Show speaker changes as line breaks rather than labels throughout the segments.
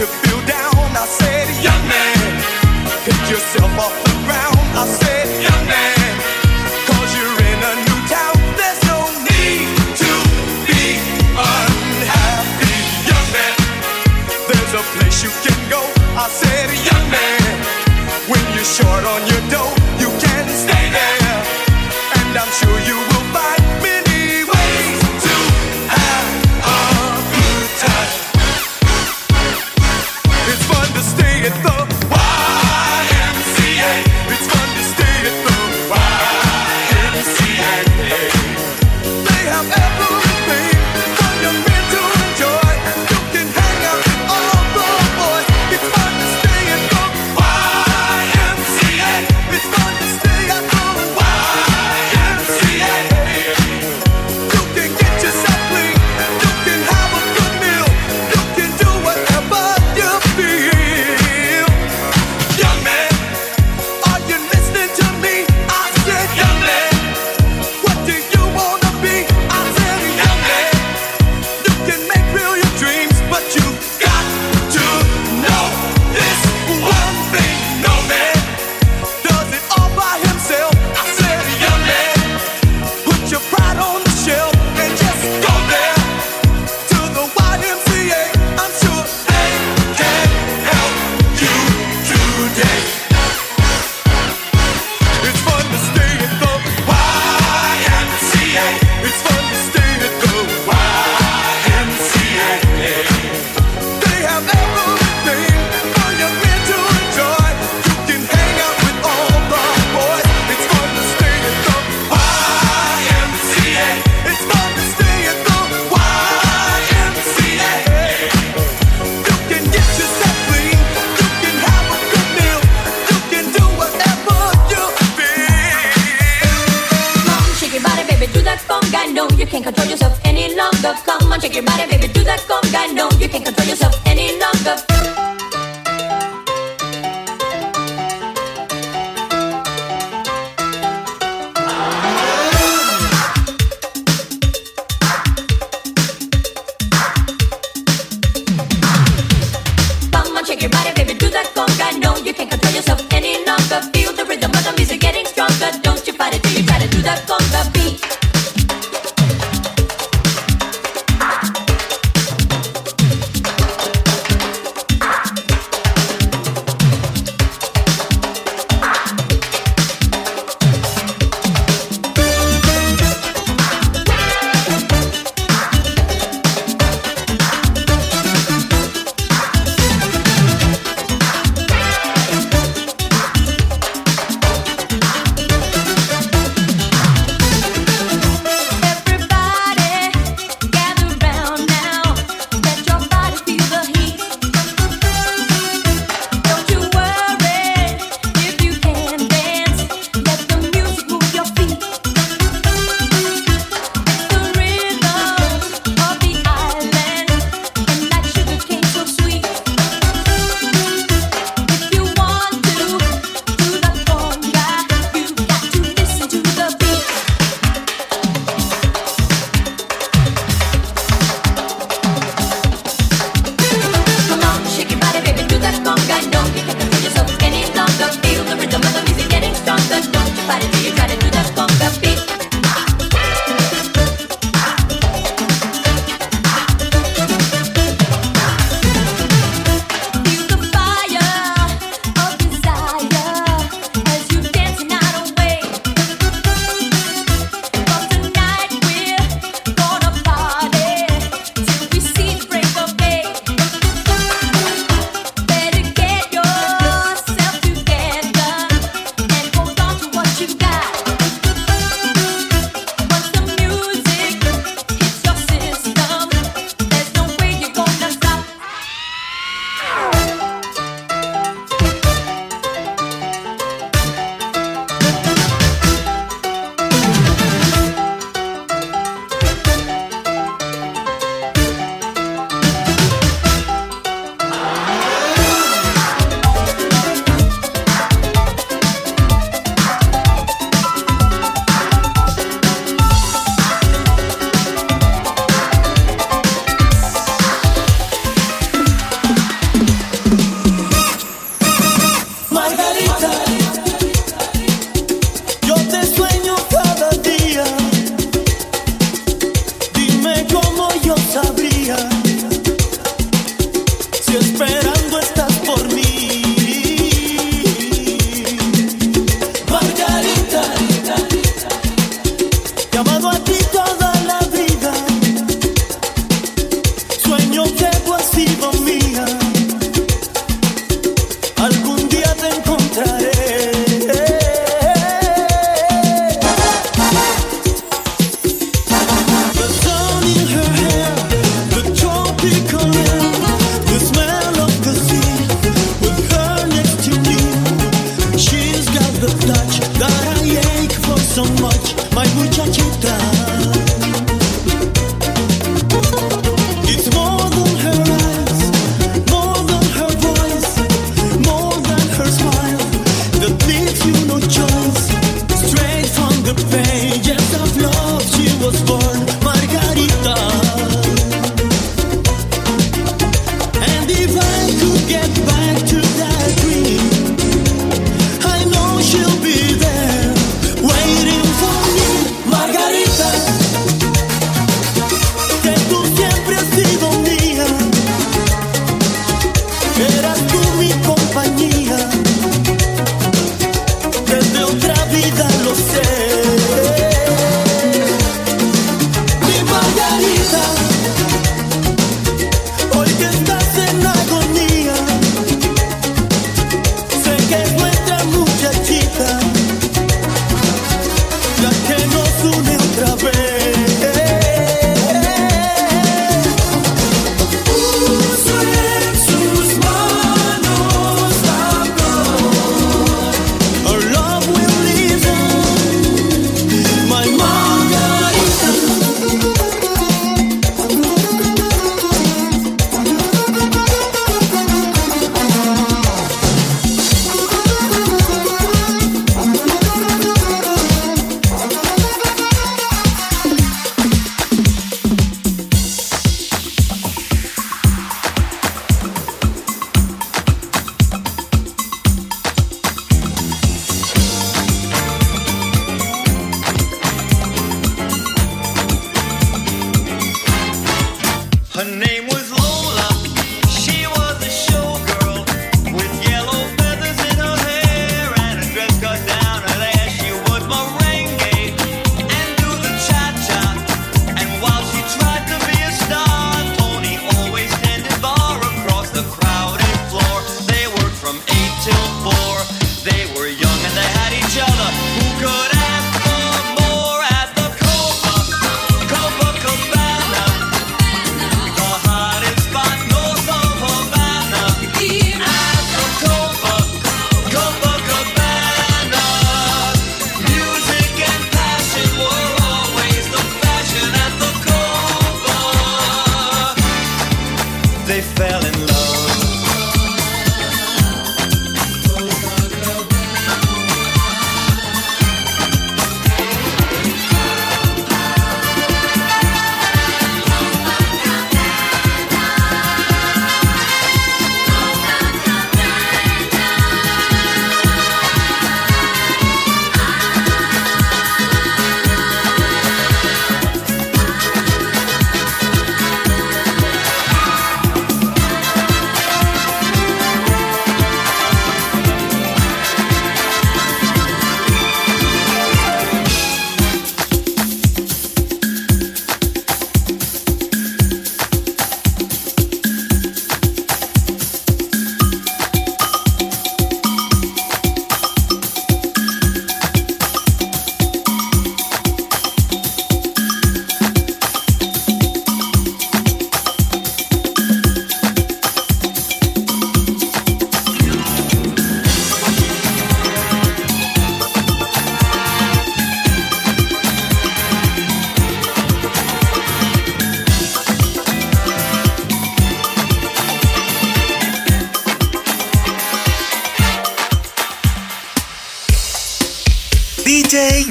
you feel down? I said, young
man, pick yourself off the ground. I said, young you're in a new town. There's no need to be unhappy, young man. There's a
place
you can
go. I said, young man,
when you're short on your
dough.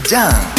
像。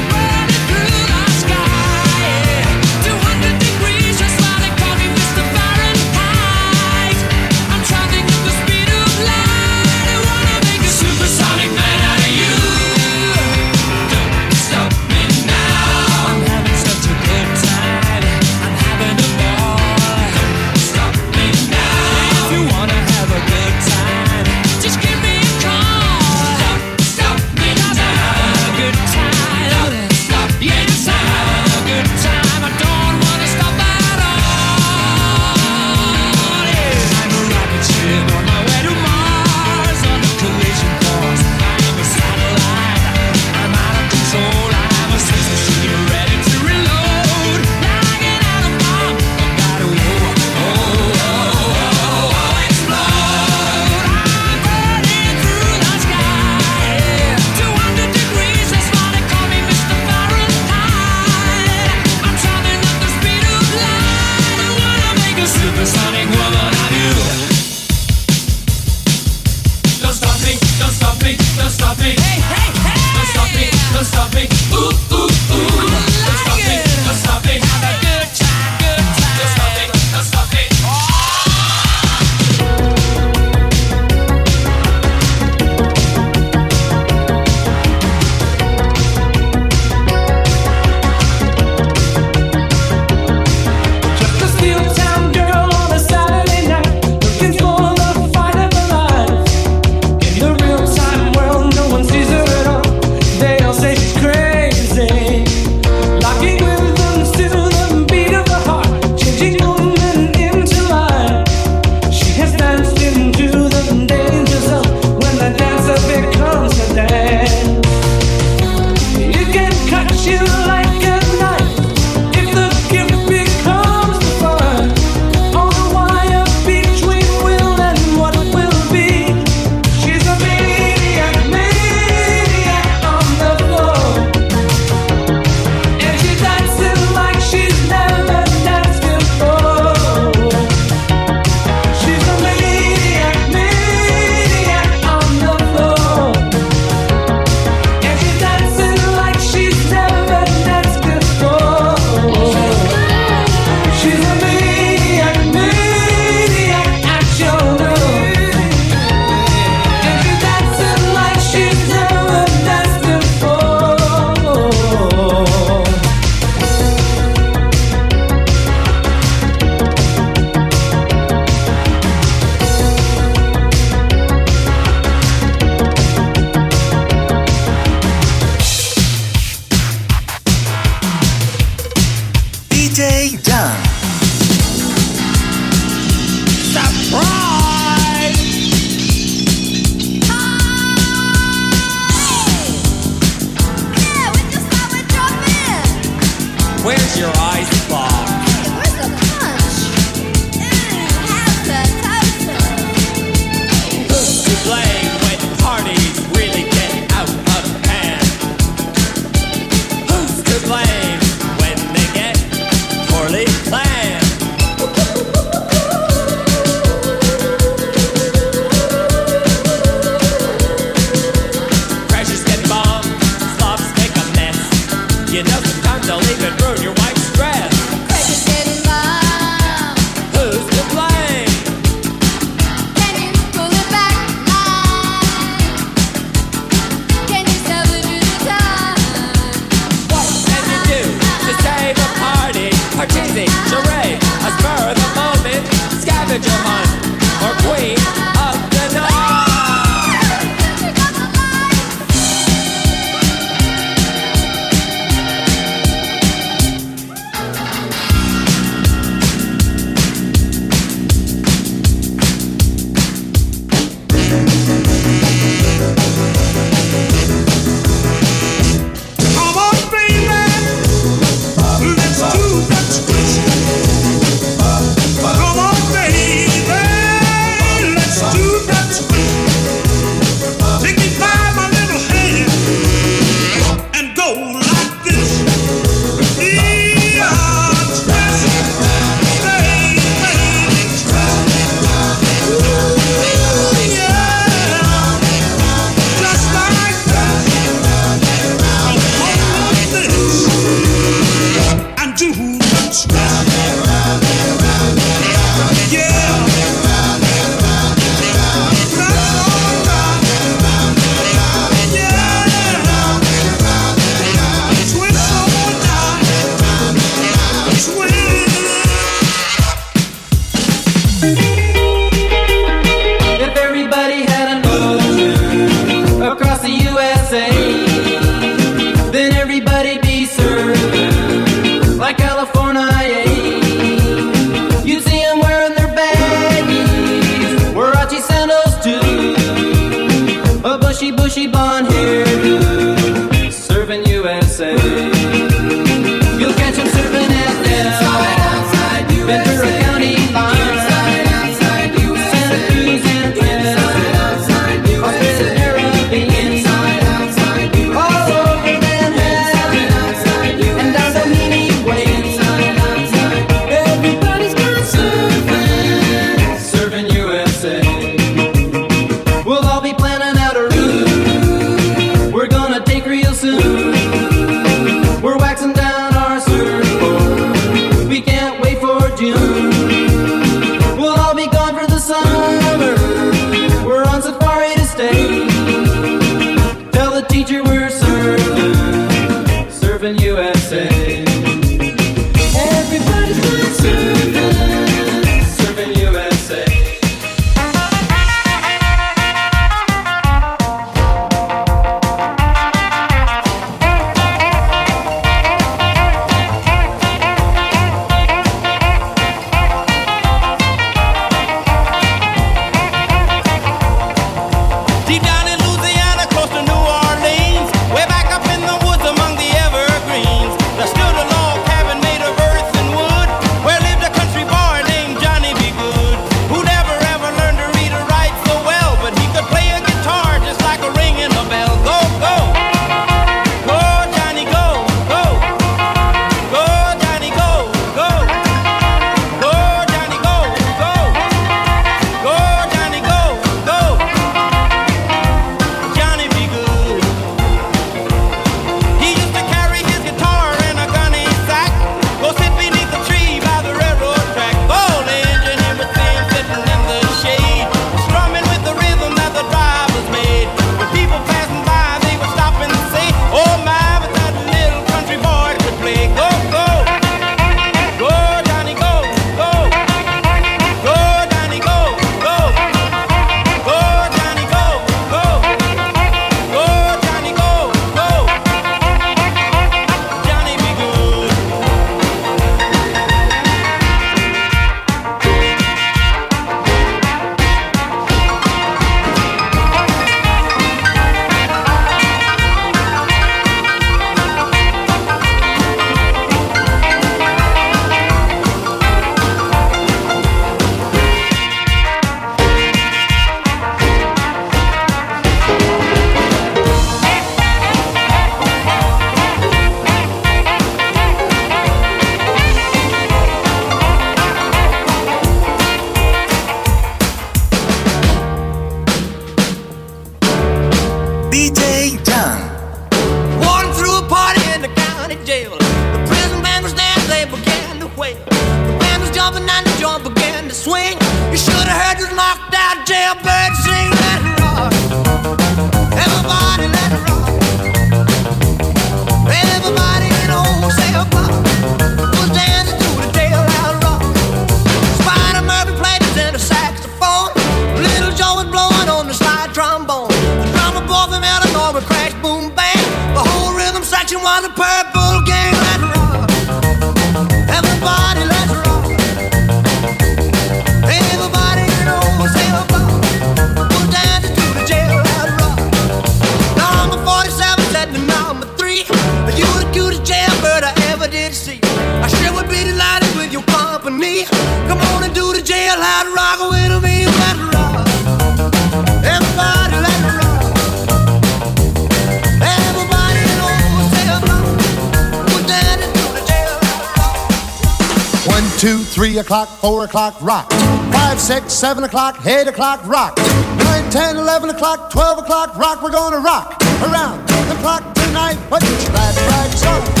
o'clock, 4 o'clock, rock. 5, 6, 7 o'clock, 8 o'clock, rock. 9, 10, 11 o'clock, 12 o'clock, rock. We're gonna rock around the clock tonight. but you glad, so?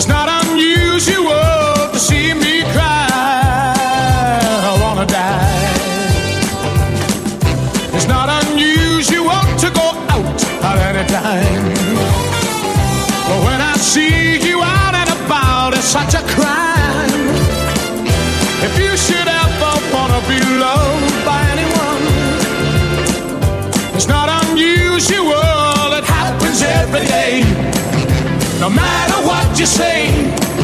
It's not you say?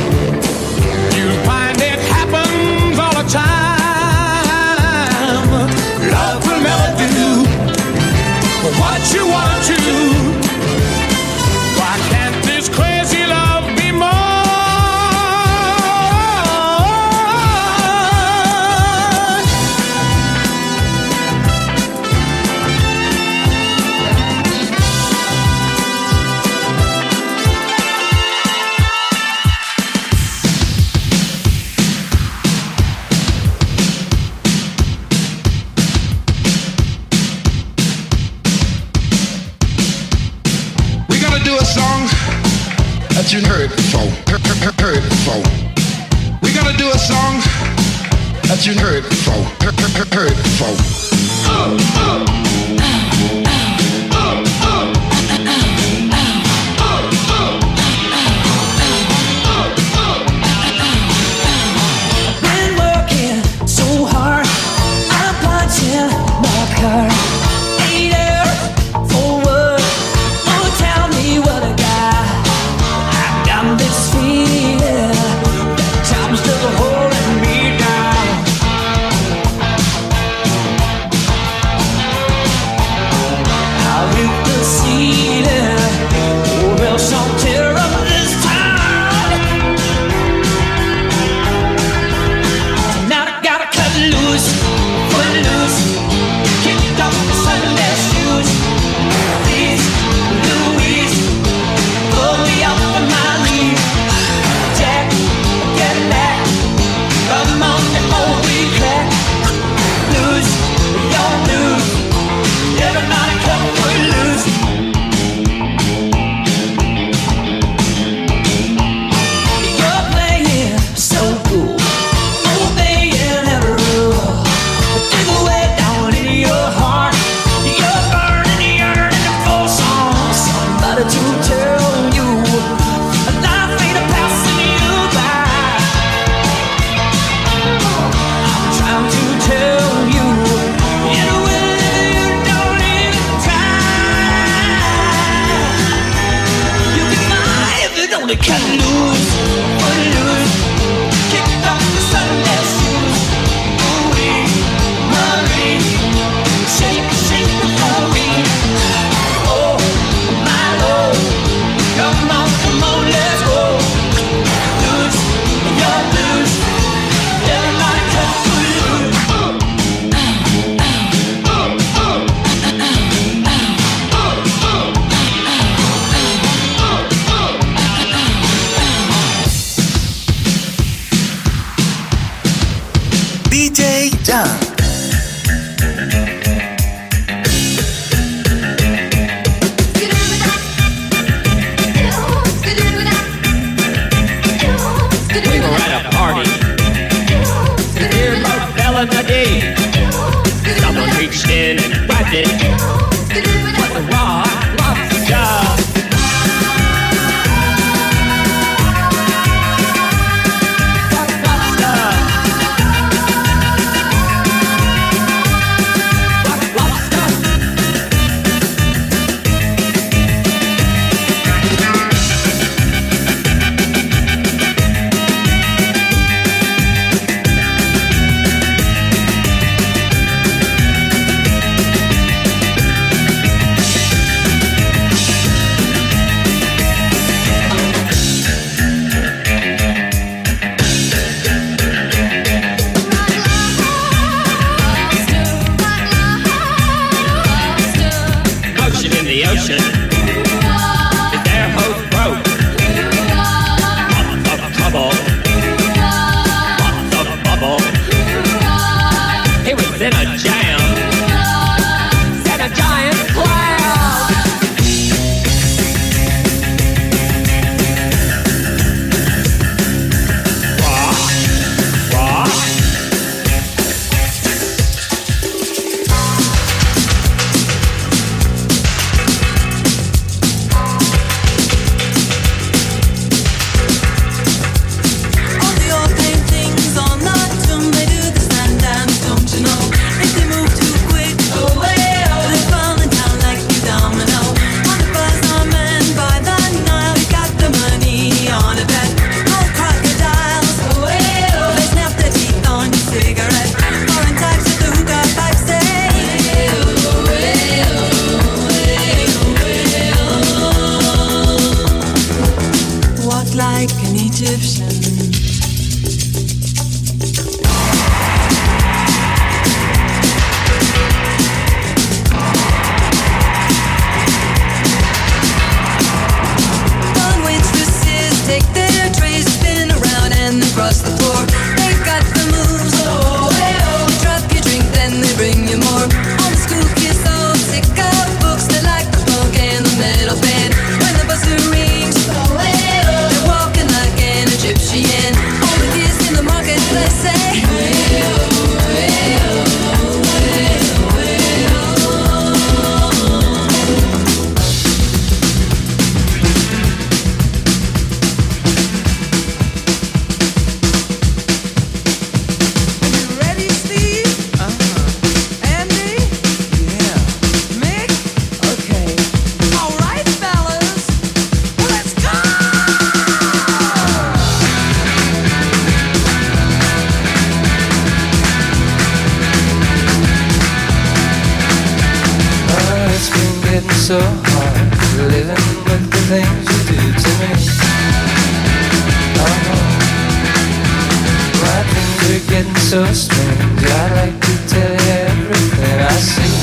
so strange. I like
to tell you everything I see.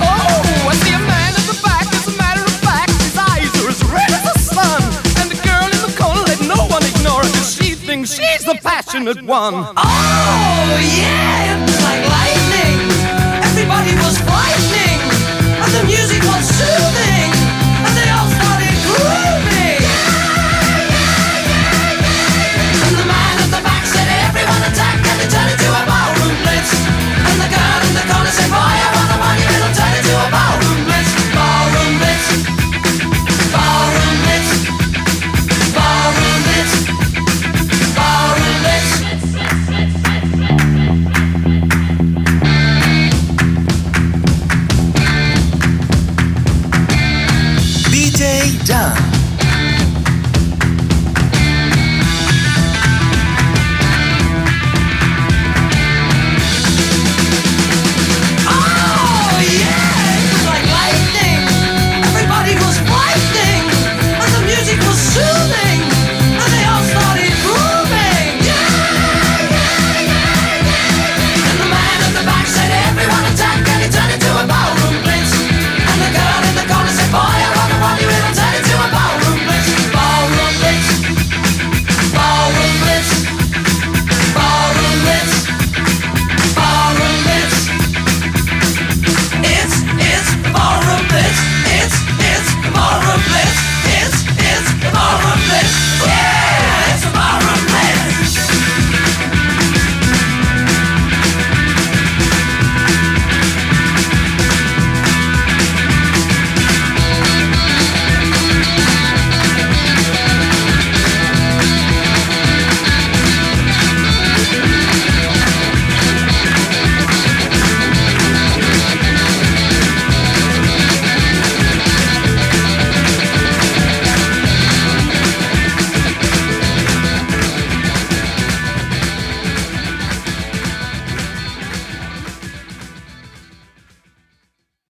Oh, I see a man at the back. As a matter of fact, his eyes are as red as the sun. And the girl in the corner, let no one ignore she thinks she's the passionate one.
Oh, yeah, it's like.